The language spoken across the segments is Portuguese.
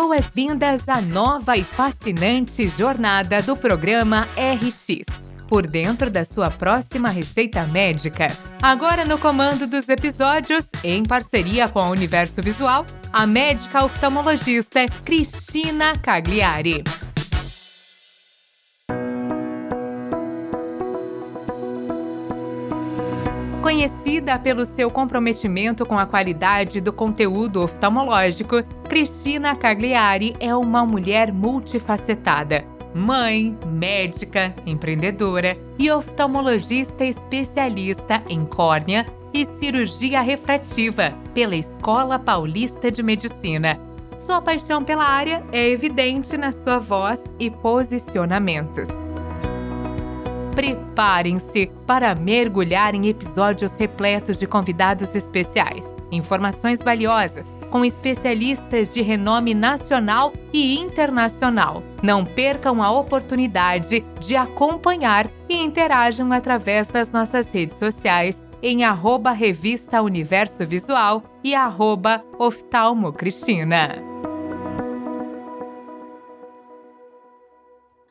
Boas-vindas à nova e fascinante jornada do programa RX. Por dentro da sua próxima receita médica. Agora no comando dos episódios, em parceria com a Universo Visual, a médica oftalmologista Cristina Cagliari. Conhecida pelo seu comprometimento com a qualidade do conteúdo oftalmológico, Cristina Cagliari é uma mulher multifacetada. Mãe, médica, empreendedora e oftalmologista especialista em córnea e cirurgia refrativa pela Escola Paulista de Medicina. Sua paixão pela área é evidente na sua voz e posicionamentos preparem-se para mergulhar em episódios repletos de convidados especiais, informações valiosas, com especialistas de renome nacional e internacional. Não percam a oportunidade de acompanhar e interajam através das nossas redes sociais em arroba Revista Universo Visual e arroba Oftalmo Cristina.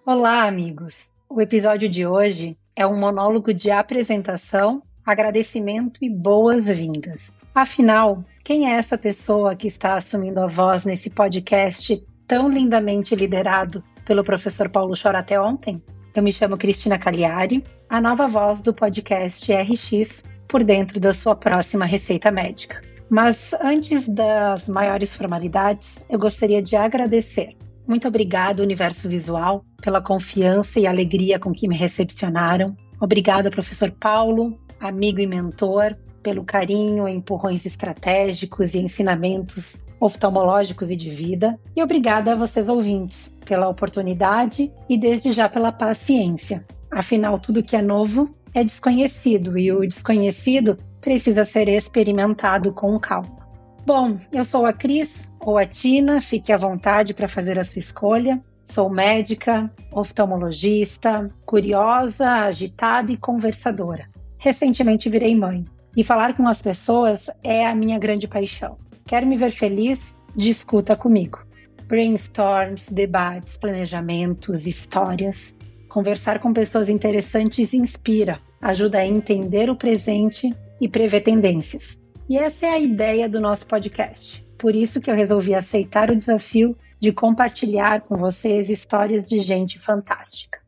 Olá, amigos! O episódio de hoje é um monólogo de apresentação, agradecimento e boas-vindas. Afinal, quem é essa pessoa que está assumindo a voz nesse podcast tão lindamente liderado pelo professor Paulo Chora até ontem? Eu me chamo Cristina Cagliari, a nova voz do podcast RX por dentro da sua próxima receita médica. Mas antes das maiores formalidades, eu gostaria de agradecer muito obrigada, Universo Visual, pela confiança e alegria com que me recepcionaram. Obrigada, professor Paulo, amigo e mentor, pelo carinho, empurrões estratégicos e ensinamentos oftalmológicos e de vida. E obrigada a vocês ouvintes pela oportunidade e desde já pela paciência. Afinal, tudo que é novo é desconhecido e o desconhecido precisa ser experimentado com calma. Bom, eu sou a Cris ou a Tina, fique à vontade para fazer a sua escolha. Sou médica, oftalmologista, curiosa, agitada e conversadora. Recentemente virei mãe e falar com as pessoas é a minha grande paixão. Quer me ver feliz? Discuta comigo. Brainstorms, debates, planejamentos, histórias. Conversar com pessoas interessantes inspira, ajuda a entender o presente e prever tendências. E essa é a ideia do nosso podcast. Por isso que eu resolvi aceitar o desafio de compartilhar com vocês histórias de gente fantástica.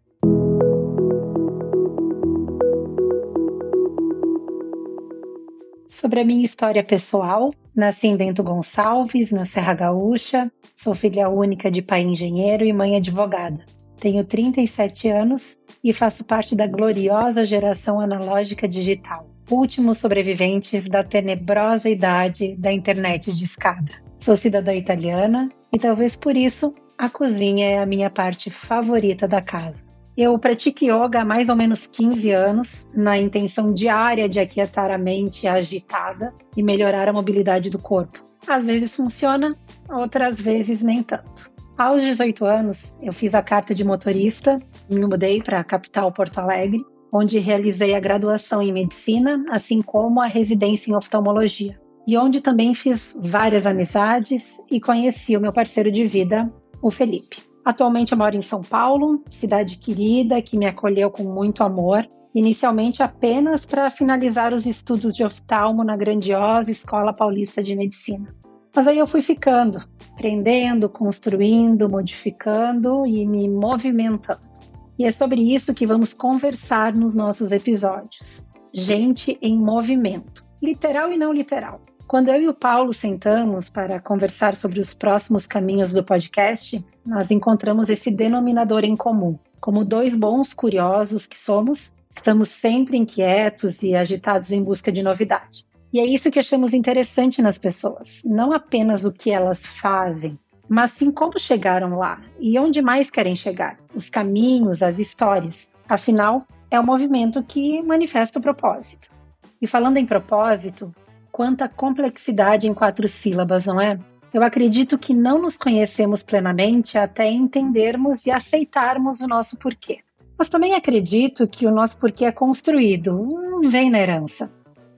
Sobre a minha história pessoal, nasci em Bento Gonçalves, na Serra Gaúcha, sou filha única de pai engenheiro e mãe advogada. Tenho 37 anos e faço parte da gloriosa geração analógica digital últimos sobreviventes da tenebrosa idade da internet de escada. Sou cidadã italiana e talvez por isso a cozinha é a minha parte favorita da casa. Eu pratico yoga há mais ou menos 15 anos, na intenção diária de aquietar a mente agitada e melhorar a mobilidade do corpo. Às vezes funciona, outras vezes nem tanto. Aos 18 anos, eu fiz a carta de motorista, me mudei para a capital Porto Alegre onde realizei a graduação em medicina, assim como a residência em oftalmologia, e onde também fiz várias amizades e conheci o meu parceiro de vida, o Felipe. Atualmente eu moro em São Paulo, cidade querida que me acolheu com muito amor, inicialmente apenas para finalizar os estudos de oftalmo na grandiosa Escola Paulista de Medicina. Mas aí eu fui ficando, aprendendo, construindo, modificando e me movimentando. E é sobre isso que vamos conversar nos nossos episódios. Gente em movimento, literal e não literal. Quando eu e o Paulo sentamos para conversar sobre os próximos caminhos do podcast, nós encontramos esse denominador em comum. Como dois bons curiosos que somos, estamos sempre inquietos e agitados em busca de novidade. E é isso que achamos interessante nas pessoas, não apenas o que elas fazem, mas sim como chegaram lá e onde mais querem chegar, os caminhos, as histórias. Afinal, é o movimento que manifesta o propósito. E falando em propósito, quanta complexidade em quatro sílabas, não é? Eu acredito que não nos conhecemos plenamente até entendermos e aceitarmos o nosso porquê. Mas também acredito que o nosso porquê é construído, não vem na herança.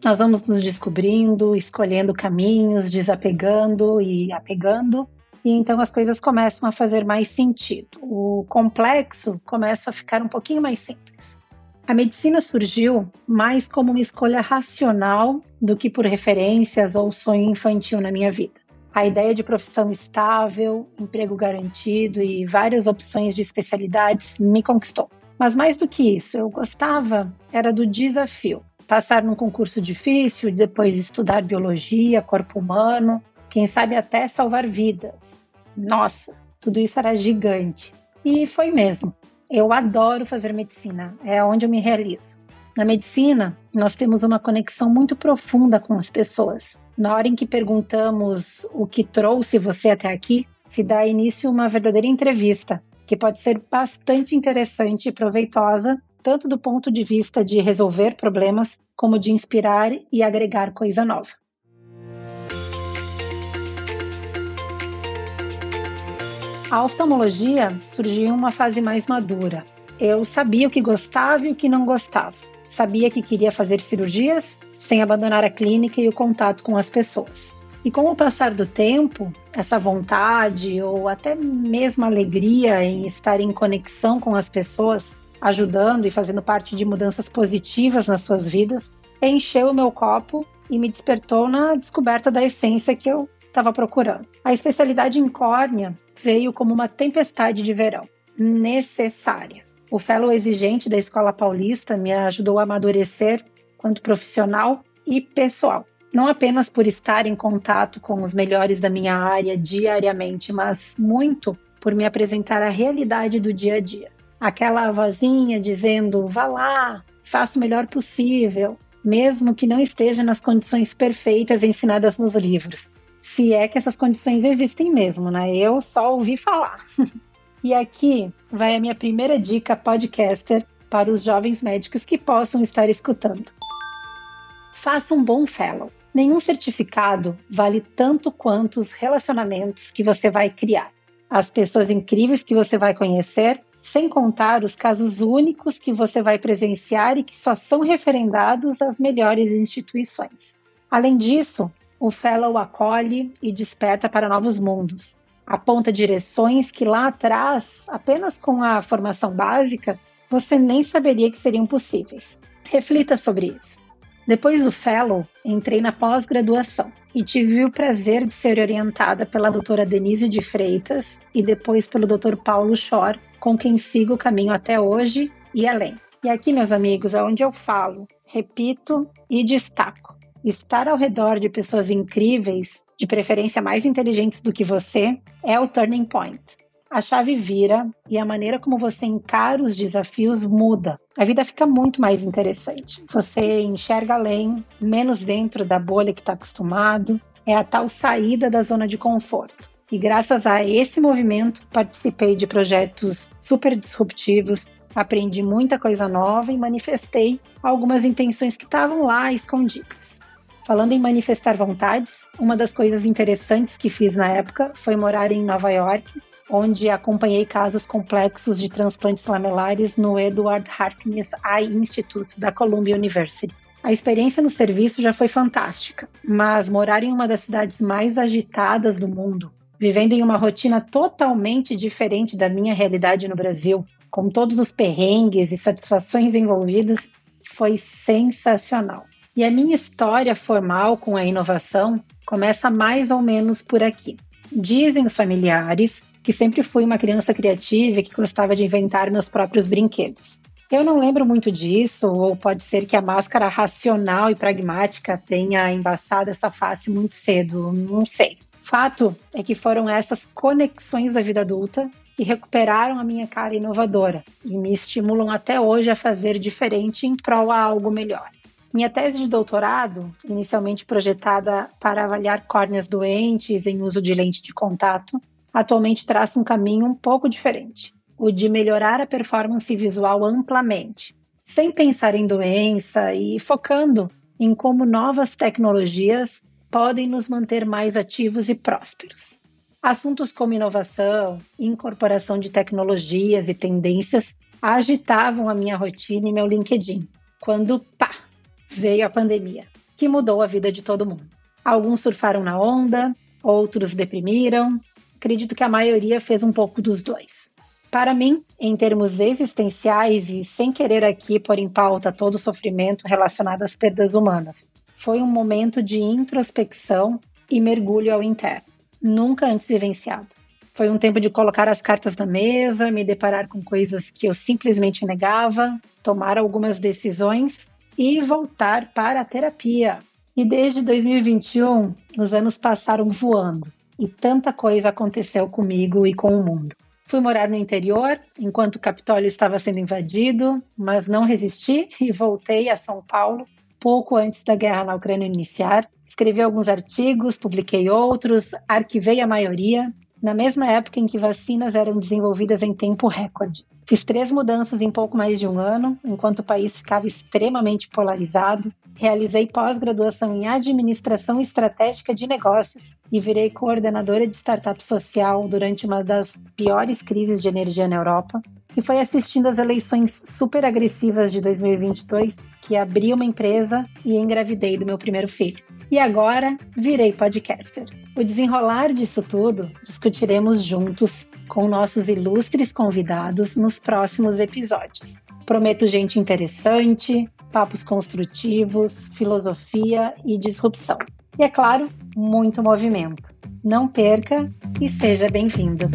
Nós vamos nos descobrindo, escolhendo caminhos, desapegando e apegando e então as coisas começam a fazer mais sentido. O complexo começa a ficar um pouquinho mais simples. A medicina surgiu mais como uma escolha racional do que por referências ou sonho infantil na minha vida. A ideia de profissão estável, emprego garantido e várias opções de especialidades me conquistou. Mas mais do que isso, eu gostava era do desafio. Passar num concurso difícil, depois estudar biologia, corpo humano, quem sabe até salvar vidas. Nossa, tudo isso era gigante. E foi mesmo. Eu adoro fazer medicina, é onde eu me realizo. Na medicina, nós temos uma conexão muito profunda com as pessoas. Na hora em que perguntamos o que trouxe você até aqui, se dá início uma verdadeira entrevista, que pode ser bastante interessante e proveitosa, tanto do ponto de vista de resolver problemas, como de inspirar e agregar coisa nova. A oftalmologia surgiu em uma fase mais madura. Eu sabia o que gostava e o que não gostava. Sabia que queria fazer cirurgias sem abandonar a clínica e o contato com as pessoas. E com o passar do tempo, essa vontade ou até mesmo alegria em estar em conexão com as pessoas, ajudando e fazendo parte de mudanças positivas nas suas vidas, encheu o meu copo e me despertou na descoberta da essência que eu estava procurando. A especialidade em córnea veio como uma tempestade de verão, necessária. O fellow exigente da Escola Paulista me ajudou a amadurecer quanto profissional e pessoal. Não apenas por estar em contato com os melhores da minha área diariamente, mas muito por me apresentar a realidade do dia a dia. Aquela vozinha dizendo: vá lá, faça o melhor possível, mesmo que não esteja nas condições perfeitas ensinadas nos livros se é que essas condições existem mesmo, né? Eu só ouvi falar. e aqui vai a minha primeira dica podcaster para os jovens médicos que possam estar escutando. Faça um bom fellow. Nenhum certificado vale tanto quanto os relacionamentos que você vai criar, as pessoas incríveis que você vai conhecer, sem contar os casos únicos que você vai presenciar e que só são referendados às melhores instituições. Além disso, o Fellow acolhe e desperta para novos mundos. Aponta direções que lá atrás, apenas com a formação básica, você nem saberia que seriam possíveis. Reflita sobre isso. Depois do Fellow, entrei na pós-graduação e tive o prazer de ser orientada pela doutora Denise de Freitas e depois pelo Dr. Paulo Schor, com quem sigo o caminho até hoje e além. E aqui, meus amigos, é onde eu falo, repito e destaco. Estar ao redor de pessoas incríveis, de preferência mais inteligentes do que você, é o turning point. A chave vira e a maneira como você encara os desafios muda. A vida fica muito mais interessante. Você enxerga além, menos dentro da bolha que está acostumado. É a tal saída da zona de conforto. E graças a esse movimento, participei de projetos super disruptivos, aprendi muita coisa nova e manifestei algumas intenções que estavam lá escondidas. Falando em manifestar vontades, uma das coisas interessantes que fiz na época foi morar em Nova York, onde acompanhei casos complexos de transplantes lamelares no Edward Harkness Eye Institute da Columbia University. A experiência no serviço já foi fantástica, mas morar em uma das cidades mais agitadas do mundo, vivendo em uma rotina totalmente diferente da minha realidade no Brasil, com todos os perrengues e satisfações envolvidas, foi sensacional. E a minha história formal com a inovação começa mais ou menos por aqui. Dizem os familiares que sempre fui uma criança criativa e que gostava de inventar meus próprios brinquedos. Eu não lembro muito disso, ou pode ser que a máscara racional e pragmática tenha embaçado essa face muito cedo, não sei. Fato é que foram essas conexões da vida adulta que recuperaram a minha cara inovadora e me estimulam até hoje a fazer diferente em prol a algo melhor. Minha tese de doutorado, inicialmente projetada para avaliar córneas doentes em uso de lente de contato, atualmente traça um caminho um pouco diferente, o de melhorar a performance visual amplamente, sem pensar em doença e focando em como novas tecnologias podem nos manter mais ativos e prósperos. Assuntos como inovação, incorporação de tecnologias e tendências agitavam a minha rotina e meu LinkedIn, quando, pá, veio a pandemia, que mudou a vida de todo mundo. Alguns surfaram na onda, outros deprimiram, acredito que a maioria fez um pouco dos dois. Para mim, em termos existenciais e sem querer aqui pôr em pauta todo o sofrimento relacionado às perdas humanas, foi um momento de introspecção e mergulho ao interno, nunca antes vivenciado. Foi um tempo de colocar as cartas na mesa, me deparar com coisas que eu simplesmente negava, tomar algumas decisões e voltar para a terapia. E desde 2021, os anos passaram voando e tanta coisa aconteceu comigo e com o mundo. Fui morar no interior enquanto o Capitólio estava sendo invadido, mas não resisti e voltei a São Paulo pouco antes da guerra na Ucrânia iniciar. Escrevi alguns artigos, publiquei outros, arquivei a maioria na mesma época em que vacinas eram desenvolvidas em tempo recorde. Fiz três mudanças em pouco mais de um ano, enquanto o país ficava extremamente polarizado. Realizei pós-graduação em Administração Estratégica de Negócios e virei coordenadora de startup social durante uma das piores crises de energia na Europa. E foi assistindo às eleições super agressivas de 2022 que abri uma empresa e engravidei do meu primeiro filho. E agora virei podcaster. O desenrolar disso tudo discutiremos juntos com nossos ilustres convidados nos próximos episódios. Prometo gente interessante, papos construtivos, filosofia e disrupção. E é claro, muito movimento. Não perca e seja bem-vindo.